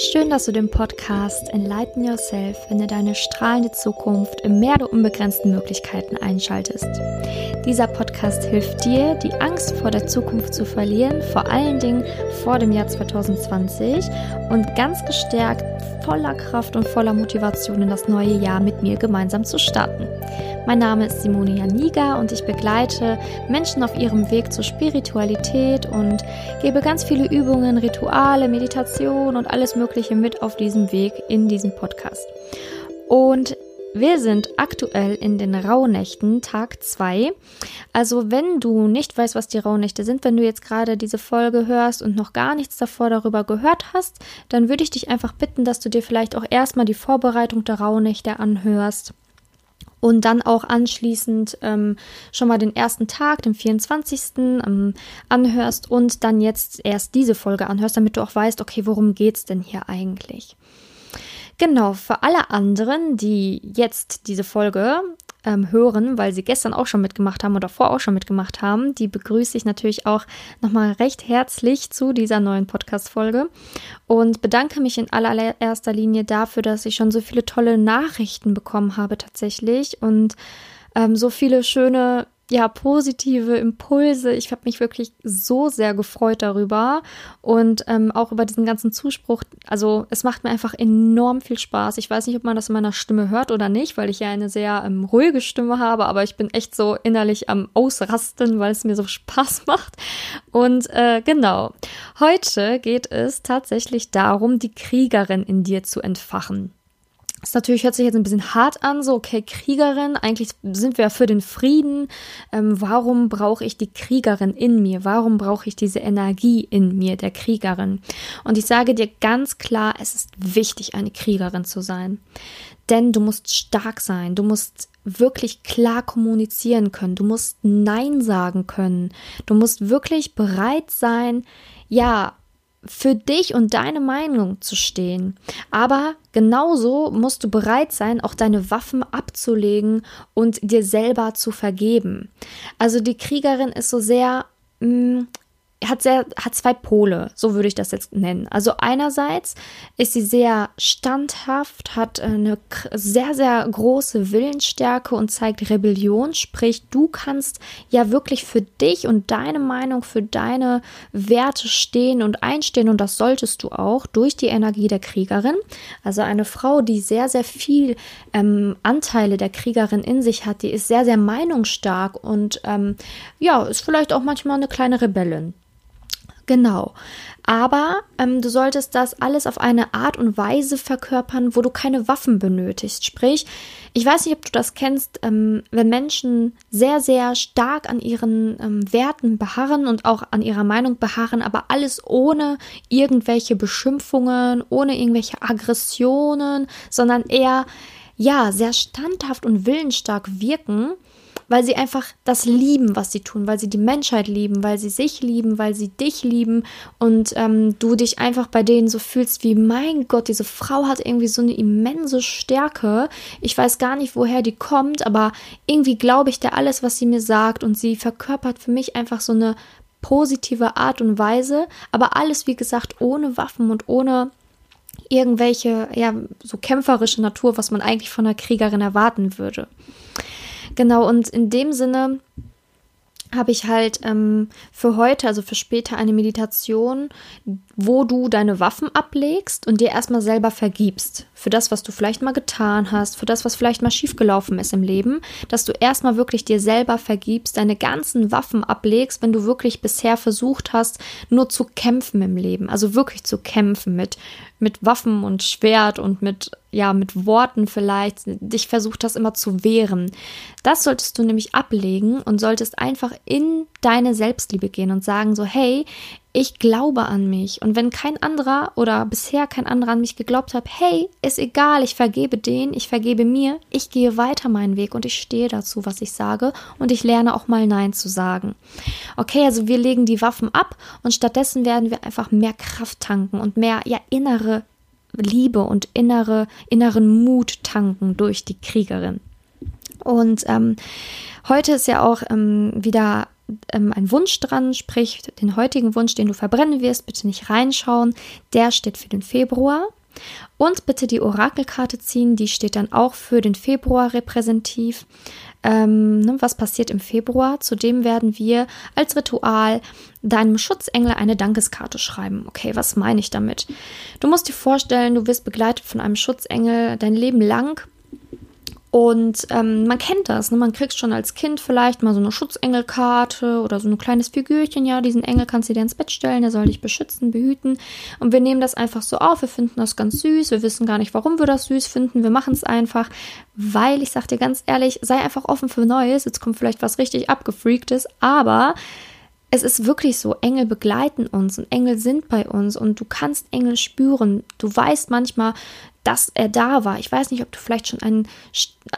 Schön, dass du den Podcast Enlighten Yourself, finde deine strahlende Zukunft im Meer der unbegrenzten Möglichkeiten einschaltest. Dieser Podcast hilft dir, die Angst vor der Zukunft zu verlieren, vor allen Dingen vor dem Jahr 2020 und ganz gestärkt, voller Kraft und voller Motivation in das neue Jahr mit mir gemeinsam zu starten. Mein Name ist Simone Janiga und ich begleite Menschen auf ihrem Weg zur Spiritualität und gebe ganz viele Übungen, Rituale, Meditation und alles Mögliche mit auf diesem Weg in diesem Podcast. Und wir sind aktuell in den Rauhnächten, Tag 2. Also wenn du nicht weißt, was die Rauhnächte sind, wenn du jetzt gerade diese Folge hörst und noch gar nichts davor darüber gehört hast, dann würde ich dich einfach bitten, dass du dir vielleicht auch erstmal die Vorbereitung der Rauhnächte anhörst und dann auch anschließend ähm, schon mal den ersten Tag, den 24. Ähm, anhörst und dann jetzt erst diese Folge anhörst, damit du auch weißt, okay, worum geht's denn hier eigentlich? Genau, für alle anderen, die jetzt diese Folge ähm, hören, weil sie gestern auch schon mitgemacht haben oder vor auch schon mitgemacht haben. Die begrüße ich natürlich auch nochmal recht herzlich zu dieser neuen Podcast-Folge und bedanke mich in allererster Linie dafür, dass ich schon so viele tolle Nachrichten bekommen habe tatsächlich und ähm, so viele schöne ja, positive Impulse. Ich habe mich wirklich so sehr gefreut darüber und ähm, auch über diesen ganzen Zuspruch. Also es macht mir einfach enorm viel Spaß. Ich weiß nicht, ob man das in meiner Stimme hört oder nicht, weil ich ja eine sehr ähm, ruhige Stimme habe, aber ich bin echt so innerlich am Ausrasten, weil es mir so Spaß macht. Und äh, genau, heute geht es tatsächlich darum, die Kriegerin in dir zu entfachen. Das natürlich hört sich jetzt ein bisschen hart an, so, okay, Kriegerin, eigentlich sind wir ja für den Frieden. Ähm, warum brauche ich die Kriegerin in mir? Warum brauche ich diese Energie in mir, der Kriegerin? Und ich sage dir ganz klar, es ist wichtig, eine Kriegerin zu sein. Denn du musst stark sein, du musst wirklich klar kommunizieren können, du musst Nein sagen können, du musst wirklich bereit sein, ja, für dich und deine Meinung zu stehen. Aber genauso musst du bereit sein, auch deine Waffen abzulegen und dir selber zu vergeben. Also die Kriegerin ist so sehr, mh, mm, hat sehr, hat zwei Pole, so würde ich das jetzt nennen. Also einerseits ist sie sehr standhaft, hat eine sehr, sehr große Willensstärke und zeigt Rebellion, sprich, du kannst ja wirklich für dich und deine Meinung, für deine Werte stehen und einstehen und das solltest du auch durch die Energie der Kriegerin. Also eine Frau, die sehr, sehr viel ähm, Anteile der Kriegerin in sich hat, die ist sehr, sehr meinungsstark und ähm, ja, ist vielleicht auch manchmal eine kleine Rebellin. Genau. Aber ähm, du solltest das alles auf eine Art und Weise verkörpern, wo du keine Waffen benötigst. Sprich, ich weiß nicht, ob du das kennst, ähm, wenn Menschen sehr, sehr stark an ihren ähm, Werten beharren und auch an ihrer Meinung beharren, aber alles ohne irgendwelche Beschimpfungen, ohne irgendwelche Aggressionen, sondern eher, ja, sehr standhaft und willensstark wirken weil sie einfach das lieben, was sie tun, weil sie die Menschheit lieben, weil sie sich lieben, weil sie dich lieben und ähm, du dich einfach bei denen so fühlst wie, mein Gott, diese Frau hat irgendwie so eine immense Stärke. Ich weiß gar nicht, woher die kommt, aber irgendwie glaube ich der alles, was sie mir sagt und sie verkörpert für mich einfach so eine positive Art und Weise, aber alles, wie gesagt, ohne Waffen und ohne irgendwelche, ja, so kämpferische Natur, was man eigentlich von einer Kriegerin erwarten würde. Genau, und in dem Sinne habe ich halt ähm, für heute, also für später, eine Meditation, wo du deine Waffen ablegst und dir erstmal selber vergibst. Für das, was du vielleicht mal getan hast, für das, was vielleicht mal schiefgelaufen ist im Leben, dass du erstmal wirklich dir selber vergibst, deine ganzen Waffen ablegst, wenn du wirklich bisher versucht hast, nur zu kämpfen im Leben. Also wirklich zu kämpfen mit mit Waffen und Schwert und mit, ja, mit Worten vielleicht, dich versucht hast immer zu wehren. Das solltest du nämlich ablegen und solltest einfach in deine Selbstliebe gehen und sagen so, hey, ich glaube an mich. Und wenn kein anderer oder bisher kein anderer an mich geglaubt hat, hey, ist egal, ich vergebe den, ich vergebe mir, ich gehe weiter meinen Weg und ich stehe dazu, was ich sage und ich lerne auch mal Nein zu sagen. Okay, also wir legen die Waffen ab und stattdessen werden wir einfach mehr Kraft tanken und mehr, ja, innere Liebe und innere, inneren Mut tanken durch die Kriegerin. Und ähm, heute ist ja auch ähm, wieder ähm, ein Wunsch dran, sprich den heutigen Wunsch, den du verbrennen wirst, bitte nicht reinschauen. Der steht für den Februar. Und bitte die Orakelkarte ziehen, die steht dann auch für den Februar repräsentativ. Ähm, ne, was passiert im Februar? Zudem werden wir als Ritual deinem Schutzengel eine Dankeskarte schreiben. Okay, was meine ich damit? Du musst dir vorstellen, du wirst begleitet von einem Schutzengel dein Leben lang und ähm, man kennt das, ne? man kriegt schon als Kind vielleicht mal so eine Schutzengelkarte oder so ein kleines Figürchen. Ja, diesen Engel kannst du dir ins Bett stellen, der soll dich beschützen, behüten. Und wir nehmen das einfach so auf, wir finden das ganz süß, wir wissen gar nicht, warum wir das süß finden. Wir machen es einfach, weil ich sag dir ganz ehrlich, sei einfach offen für Neues. Jetzt kommt vielleicht was richtig abgefreaktes, aber es ist wirklich so, Engel begleiten uns und Engel sind bei uns und du kannst Engel spüren. Du weißt manchmal, dass er da war. Ich weiß nicht, ob du vielleicht schon einen,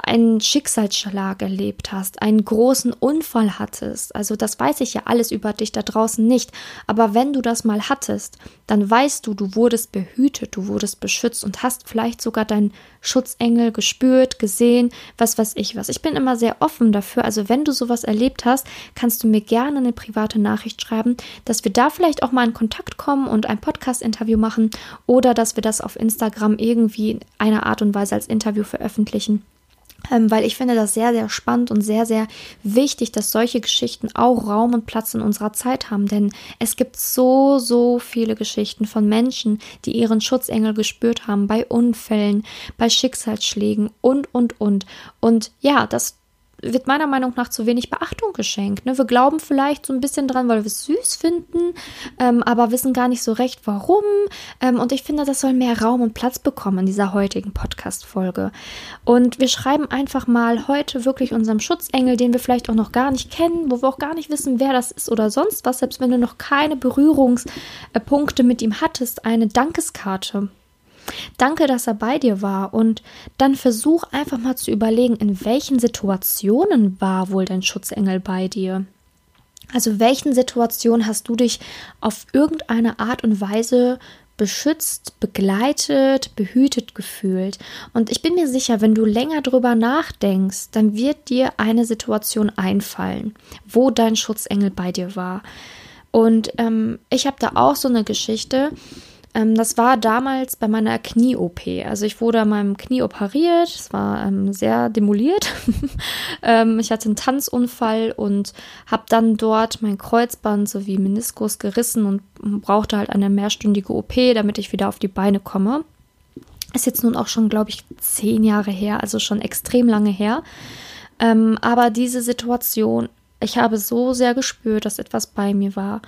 einen Schicksalsschlag erlebt hast, einen großen Unfall hattest. Also das weiß ich ja alles über dich da draußen nicht. Aber wenn du das mal hattest, dann weißt du, du wurdest behütet, du wurdest beschützt und hast vielleicht sogar deinen Schutzengel gespürt, gesehen, was weiß ich was. Ich bin immer sehr offen dafür. Also wenn du sowas erlebt hast, kannst du mir gerne eine private Nachricht schreiben, dass wir da vielleicht auch mal in Kontakt kommen und ein Podcast-Interview machen oder dass wir das auf Instagram irgendwie in einer Art und Weise als Interview veröffentlichen. Ähm, weil ich finde das sehr, sehr spannend und sehr, sehr wichtig, dass solche Geschichten auch Raum und Platz in unserer Zeit haben. Denn es gibt so, so viele Geschichten von Menschen, die ihren Schutzengel gespürt haben bei Unfällen, bei Schicksalsschlägen und, und, und. Und ja, das wird meiner Meinung nach zu wenig Beachtung geschenkt. Ne? Wir glauben vielleicht so ein bisschen dran, weil wir es süß finden, ähm, aber wissen gar nicht so recht, warum. Ähm, und ich finde, das soll mehr Raum und Platz bekommen in dieser heutigen Podcast-Folge. Und wir schreiben einfach mal heute wirklich unserem Schutzengel, den wir vielleicht auch noch gar nicht kennen, wo wir auch gar nicht wissen, wer das ist oder sonst was, selbst wenn du noch keine Berührungspunkte mit ihm hattest, eine Dankeskarte. Danke, dass er bei dir war und dann versuch einfach mal zu überlegen, in welchen Situationen war wohl dein Schutzengel bei dir? Also welchen Situationen hast du dich auf irgendeine Art und Weise beschützt, begleitet, behütet gefühlt. Und ich bin mir sicher, wenn du länger drüber nachdenkst, dann wird dir eine Situation einfallen, wo dein Schutzengel bei dir war. Und ähm, ich habe da auch so eine Geschichte. Ähm, das war damals bei meiner Knie-OP. Also ich wurde an meinem Knie operiert. Es war ähm, sehr demoliert. ähm, ich hatte einen Tanzunfall und habe dann dort mein Kreuzband sowie Meniskus gerissen und brauchte halt eine mehrstündige OP, damit ich wieder auf die Beine komme. Ist jetzt nun auch schon, glaube ich, zehn Jahre her, also schon extrem lange her. Ähm, aber diese Situation ich habe so sehr gespürt, dass etwas bei mir war.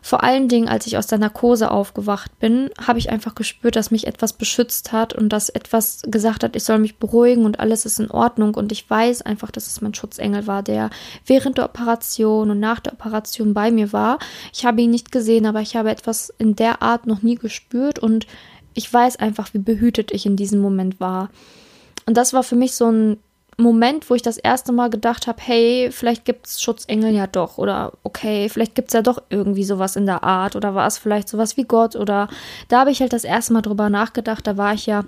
Vor allen Dingen, als ich aus der Narkose aufgewacht bin, habe ich einfach gespürt, dass mich etwas beschützt hat und dass etwas gesagt hat, ich soll mich beruhigen und alles ist in Ordnung. Und ich weiß einfach, dass es mein Schutzengel war, der während der Operation und nach der Operation bei mir war. Ich habe ihn nicht gesehen, aber ich habe etwas in der Art noch nie gespürt und ich weiß einfach, wie behütet ich in diesem Moment war. Und das war für mich so ein Moment, wo ich das erste Mal gedacht habe, hey, vielleicht gibt es Schutzengel ja doch oder okay, vielleicht gibt es ja doch irgendwie sowas in der Art oder war es vielleicht sowas wie Gott oder da habe ich halt das erste Mal drüber nachgedacht, da war ich ja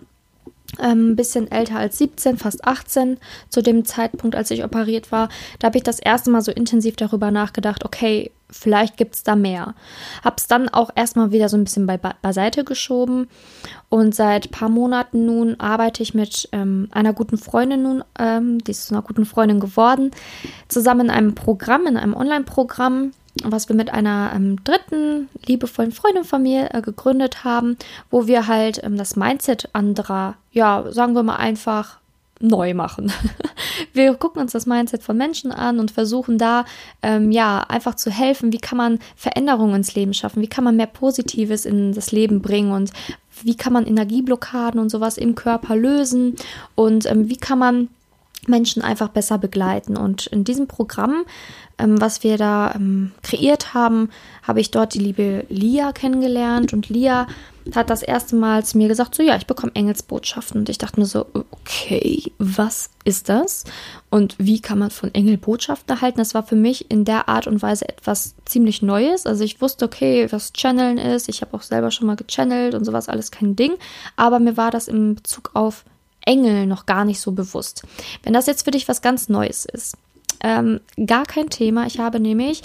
ähm, ein bisschen älter als 17, fast 18 zu dem Zeitpunkt, als ich operiert war. Da habe ich das erste Mal so intensiv darüber nachgedacht, okay, vielleicht gibt es da mehr. Habe es dann auch erstmal wieder so ein bisschen bei, beiseite geschoben und seit ein paar Monaten nun arbeite ich mit ähm, einer guten Freundin nun, ähm, die ist zu einer guten Freundin geworden, zusammen in einem Programm, in einem Online-Programm, was wir mit einer ähm, dritten liebevollen Freundin von mir äh, gegründet haben, wo wir halt ähm, das Mindset anderer, ja, sagen wir mal einfach neu machen. wir gucken uns das Mindset von Menschen an und versuchen da ähm, ja einfach zu helfen, wie kann man Veränderungen ins Leben schaffen, wie kann man mehr Positives in das Leben bringen? Und wie kann man Energieblockaden und sowas im Körper lösen? Und ähm, wie kann man Menschen einfach besser begleiten. Und in diesem Programm, ähm, was wir da ähm, kreiert haben, habe ich dort die liebe Lia kennengelernt. Und Lia hat das erste Mal zu mir gesagt, so ja, ich bekomme Engelsbotschaften. Und ich dachte mir so, okay, was ist das? Und wie kann man von Engel Botschaften erhalten? Das war für mich in der Art und Weise etwas ziemlich Neues. Also ich wusste, okay, was Channeln ist. Ich habe auch selber schon mal gechannelt und sowas, alles kein Ding. Aber mir war das in Bezug auf Engel noch gar nicht so bewusst. Wenn das jetzt für dich was ganz Neues ist, Ähm, gar kein Thema. Ich habe nämlich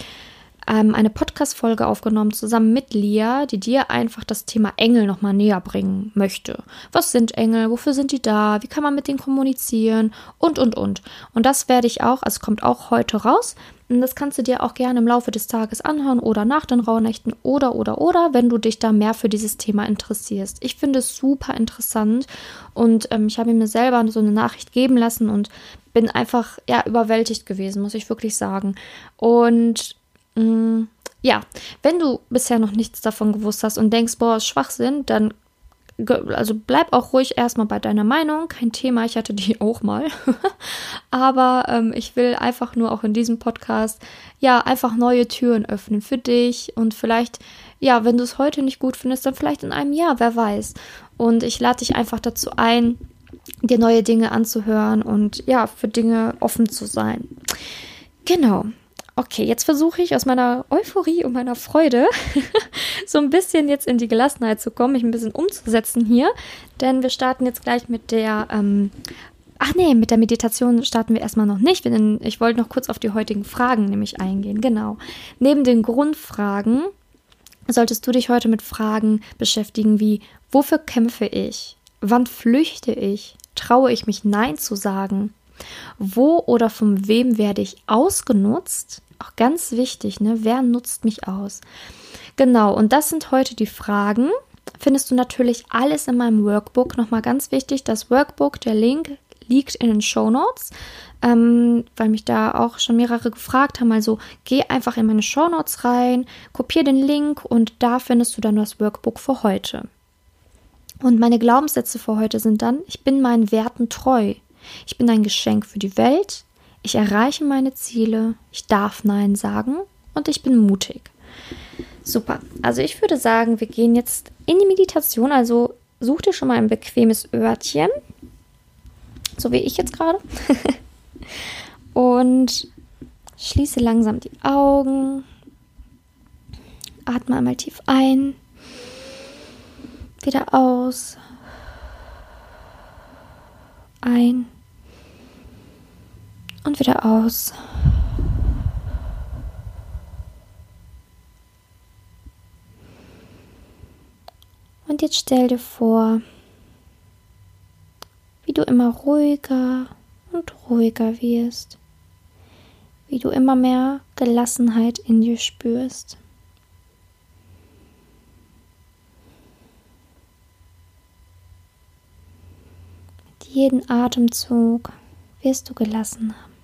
ähm, eine Podcast-Folge aufgenommen zusammen mit Lia, die dir einfach das Thema Engel nochmal näher bringen möchte. Was sind Engel? Wofür sind die da? Wie kann man mit denen kommunizieren? Und, und, und. Und das werde ich auch, also kommt auch heute raus. Das kannst du dir auch gerne im Laufe des Tages anhören oder nach den Rauhnächten oder, oder, oder, wenn du dich da mehr für dieses Thema interessierst. Ich finde es super interessant und ähm, ich habe mir selber so eine Nachricht geben lassen und bin einfach, ja, überwältigt gewesen, muss ich wirklich sagen. Und mh, mm, ja, wenn du bisher noch nichts davon gewusst hast und denkst, boah, ist Schwachsinn, dann also bleib auch ruhig erstmal bei deiner Meinung, kein Thema, ich hatte die auch mal. Aber ähm, ich will einfach nur auch in diesem Podcast ja einfach neue Türen öffnen für dich und vielleicht, ja, wenn du es heute nicht gut findest, dann vielleicht in einem Jahr, wer weiß. Und ich lade dich einfach dazu ein, dir neue Dinge anzuhören und ja, für Dinge offen zu sein. Genau. Okay, jetzt versuche ich aus meiner Euphorie und meiner Freude so ein bisschen jetzt in die Gelassenheit zu kommen, mich ein bisschen umzusetzen hier, denn wir starten jetzt gleich mit der ähm, Ach nee, mit der Meditation starten wir erstmal noch nicht. Ich wollte noch kurz auf die heutigen Fragen nämlich eingehen. Genau. Neben den Grundfragen solltest du dich heute mit Fragen beschäftigen wie, wofür kämpfe ich? Wann flüchte ich? Traue ich mich Nein zu sagen? Wo oder von wem werde ich ausgenutzt? Auch ganz wichtig, ne? Wer nutzt mich aus? Genau, und das sind heute die Fragen. Findest du natürlich alles in meinem Workbook. Nochmal ganz wichtig, das Workbook, der Link liegt in den Show Notes, ähm, weil mich da auch schon mehrere gefragt haben. Also geh einfach in meine Show Notes rein, kopier den Link und da findest du dann das Workbook für heute. Und meine Glaubenssätze für heute sind dann, ich bin meinen Werten treu. Ich bin ein Geschenk für die Welt. Ich erreiche meine Ziele. Ich darf Nein sagen und ich bin mutig. Super. Also ich würde sagen, wir gehen jetzt in die Meditation. Also such dir schon mal ein bequemes Örtchen. So wie ich jetzt gerade. und schließe langsam die Augen. Atme einmal tief ein. Wieder aus. Ein und wieder aus. Und jetzt stell dir vor, wie du immer ruhiger und ruhiger wirst, wie du immer mehr Gelassenheit in dir spürst. Mit jedem Atemzug wirst du gelassen haben.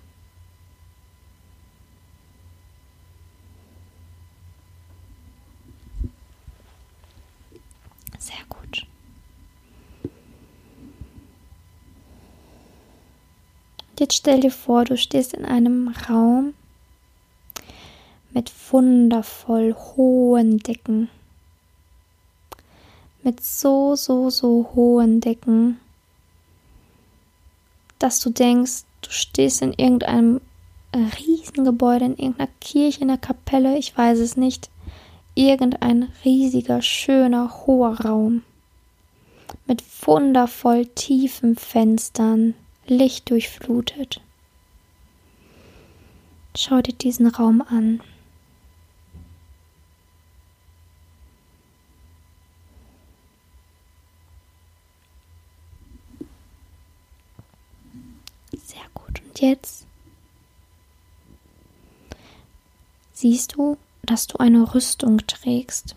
Sehr gut. Jetzt stell dir vor, du stehst in einem Raum mit wundervoll hohen Decken. Mit so, so, so hohen Decken, dass du denkst, du stehst in irgendeinem Riesengebäude, in irgendeiner Kirche, in einer Kapelle, ich weiß es nicht irgendein riesiger, schöner, hoher Raum mit wundervoll tiefen Fenstern, Licht durchflutet. Schau dir diesen Raum an. Sehr gut. Und jetzt siehst du dass du eine Rüstung trägst.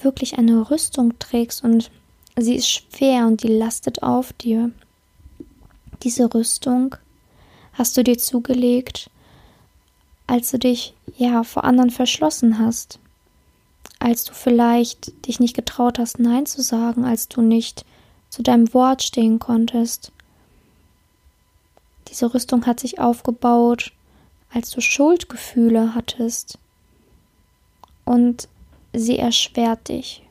Wirklich eine Rüstung trägst und sie ist schwer und die lastet auf dir. Diese Rüstung hast du dir zugelegt, als du dich ja vor anderen verschlossen hast, als du vielleicht dich nicht getraut hast, Nein zu sagen, als du nicht zu deinem Wort stehen konntest. Diese Rüstung hat sich aufgebaut als du Schuldgefühle hattest und sie erschwert dich.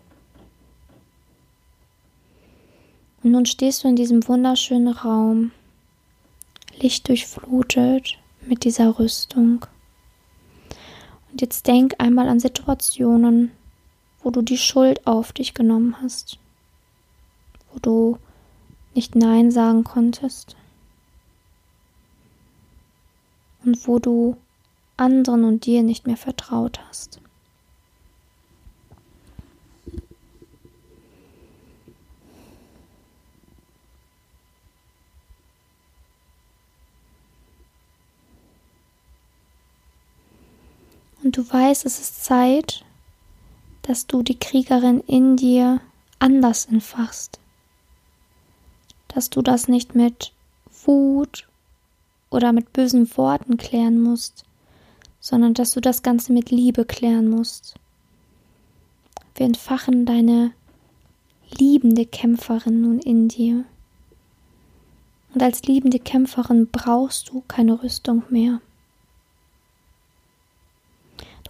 Und nun stehst du in diesem wunderschönen Raum, lichtdurchflutet mit dieser Rüstung. Und jetzt denk einmal an Situationen, wo du die Schuld auf dich genommen hast, wo du nicht Nein sagen konntest und wo du anderen und dir nicht mehr vertraut hast. Du weißt, es ist Zeit, dass du die Kriegerin in dir anders entfachst. Dass du das nicht mit Wut oder mit bösen Worten klären musst, sondern dass du das Ganze mit Liebe klären musst. Wir entfachen deine liebende Kämpferin nun in dir. Und als liebende Kämpferin brauchst du keine Rüstung mehr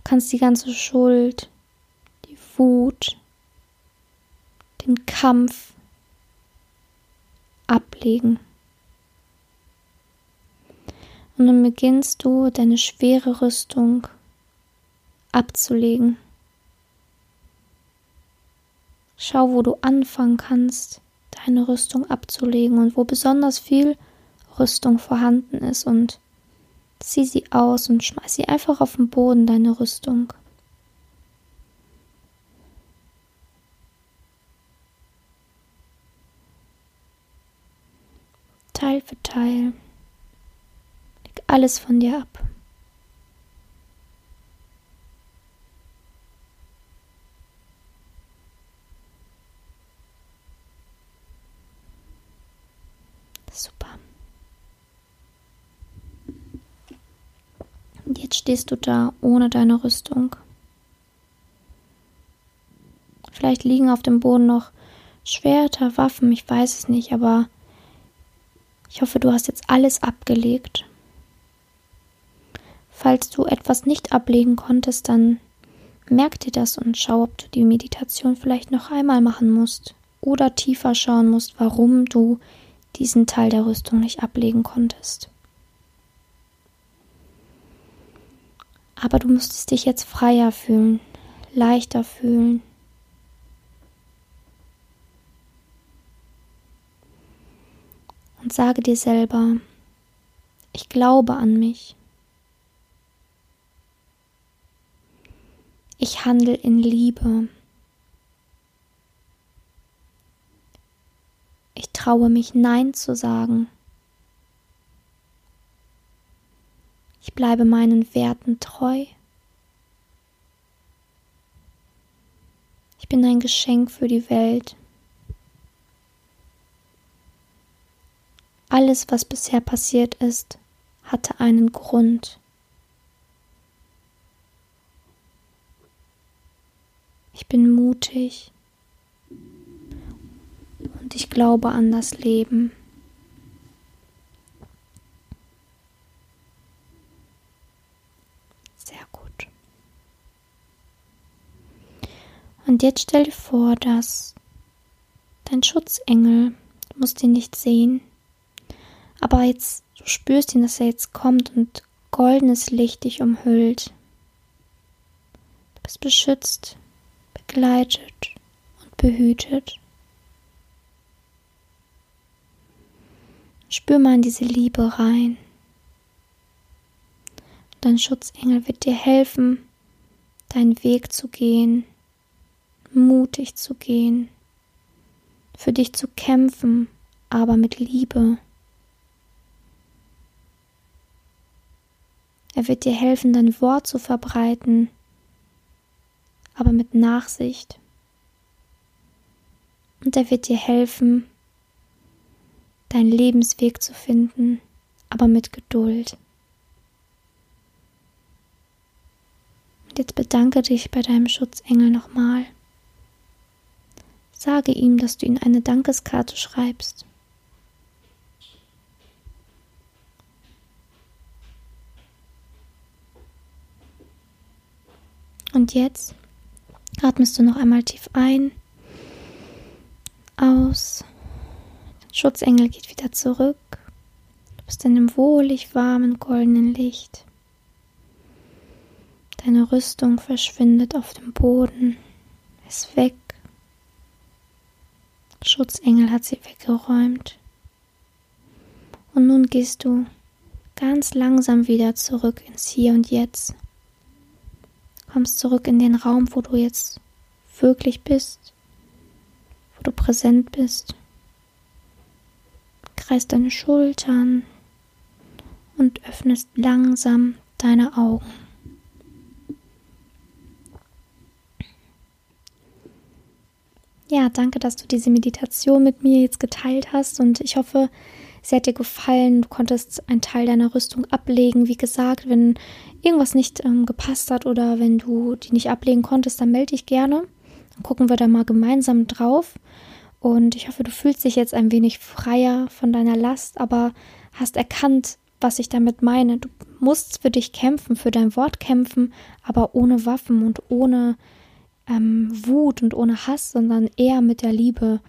kannst die ganze Schuld, die Wut, den Kampf ablegen. Und dann beginnst du deine schwere Rüstung abzulegen. Schau, wo du anfangen kannst, deine Rüstung abzulegen und wo besonders viel Rüstung vorhanden ist und Zieh sie aus und schmeiß sie einfach auf den Boden, deine Rüstung. Teil für Teil. Leg alles von dir ab. Super. Und jetzt stehst du da ohne deine Rüstung. Vielleicht liegen auf dem Boden noch Schwerter, Waffen, ich weiß es nicht, aber ich hoffe, du hast jetzt alles abgelegt. Falls du etwas nicht ablegen konntest, dann merk dir das und schau, ob du die Meditation vielleicht noch einmal machen musst oder tiefer schauen musst, warum du diesen Teil der Rüstung nicht ablegen konntest. Aber du müsstest dich jetzt freier fühlen, leichter fühlen. Und sage dir selber, ich glaube an mich. Ich handle in Liebe. Ich traue mich Nein zu sagen. Ich bleibe meinen Werten treu. Ich bin ein Geschenk für die Welt. Alles, was bisher passiert ist, hatte einen Grund. Ich bin mutig und ich glaube an das Leben. Und jetzt stell dir vor, dass dein Schutzengel, du musst ihn nicht sehen, aber jetzt, du spürst ihn, dass er jetzt kommt und goldenes Licht dich umhüllt. Du bist beschützt, begleitet und behütet. Spür mal in diese Liebe rein. Dein Schutzengel wird dir helfen, deinen Weg zu gehen mutig zu gehen, für dich zu kämpfen, aber mit Liebe. Er wird dir helfen, dein Wort zu verbreiten, aber mit Nachsicht. Und er wird dir helfen, deinen Lebensweg zu finden, aber mit Geduld. Und jetzt bedanke dich bei deinem Schutzengel nochmal. Sage ihm, dass du ihm eine Dankeskarte schreibst. Und jetzt atmest du noch einmal tief ein, aus. Der Schutzengel geht wieder zurück. Du bist in dem wohlig warmen goldenen Licht. Deine Rüstung verschwindet auf dem Boden, ist weg. Schutzengel hat sie weggeräumt. Und nun gehst du ganz langsam wieder zurück ins Hier und Jetzt. Kommst zurück in den Raum, wo du jetzt wirklich bist, wo du präsent bist. Kreist deine Schultern und öffnest langsam deine Augen. Ja, danke, dass du diese Meditation mit mir jetzt geteilt hast und ich hoffe, sie hat dir gefallen. Du konntest einen Teil deiner Rüstung ablegen. Wie gesagt, wenn irgendwas nicht ähm, gepasst hat oder wenn du die nicht ablegen konntest, dann melde dich gerne. Dann gucken wir da mal gemeinsam drauf. Und ich hoffe, du fühlst dich jetzt ein wenig freier von deiner Last, aber hast erkannt, was ich damit meine. Du musst für dich kämpfen, für dein Wort kämpfen, aber ohne Waffen und ohne ähm, Wut und ohne Hass, sondern eher mit der Liebe.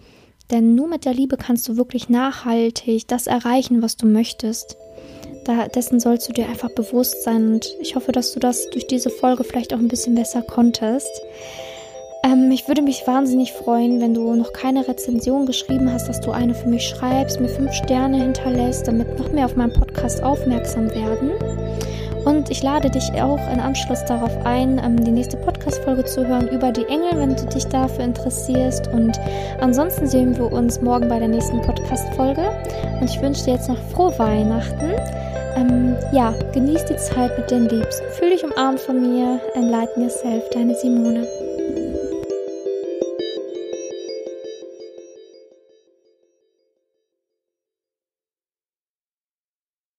Denn nur mit der Liebe kannst du wirklich nachhaltig das erreichen, was du möchtest. Da, dessen sollst du dir einfach bewusst sein und ich hoffe, dass du das durch diese Folge vielleicht auch ein bisschen besser konntest. Ähm, ich würde mich wahnsinnig freuen, wenn du noch keine Rezension geschrieben hast, dass du eine für mich schreibst, mir fünf Sterne hinterlässt, damit noch mehr auf meinen Podcast aufmerksam werden. Und ich lade dich auch in Anschluss darauf ein, ähm, die nächste Podcast-Folge zu hören über die Engel, wenn du dich dafür interessierst. Und ansonsten sehen wir uns morgen bei der nächsten Podcast-Folge. Und ich wünsche dir jetzt noch frohe Weihnachten. Ähm, ja, genieß die Zeit mit den Liebsten. Fühl dich umarmt von mir. Enlighten yourself, deine Simone.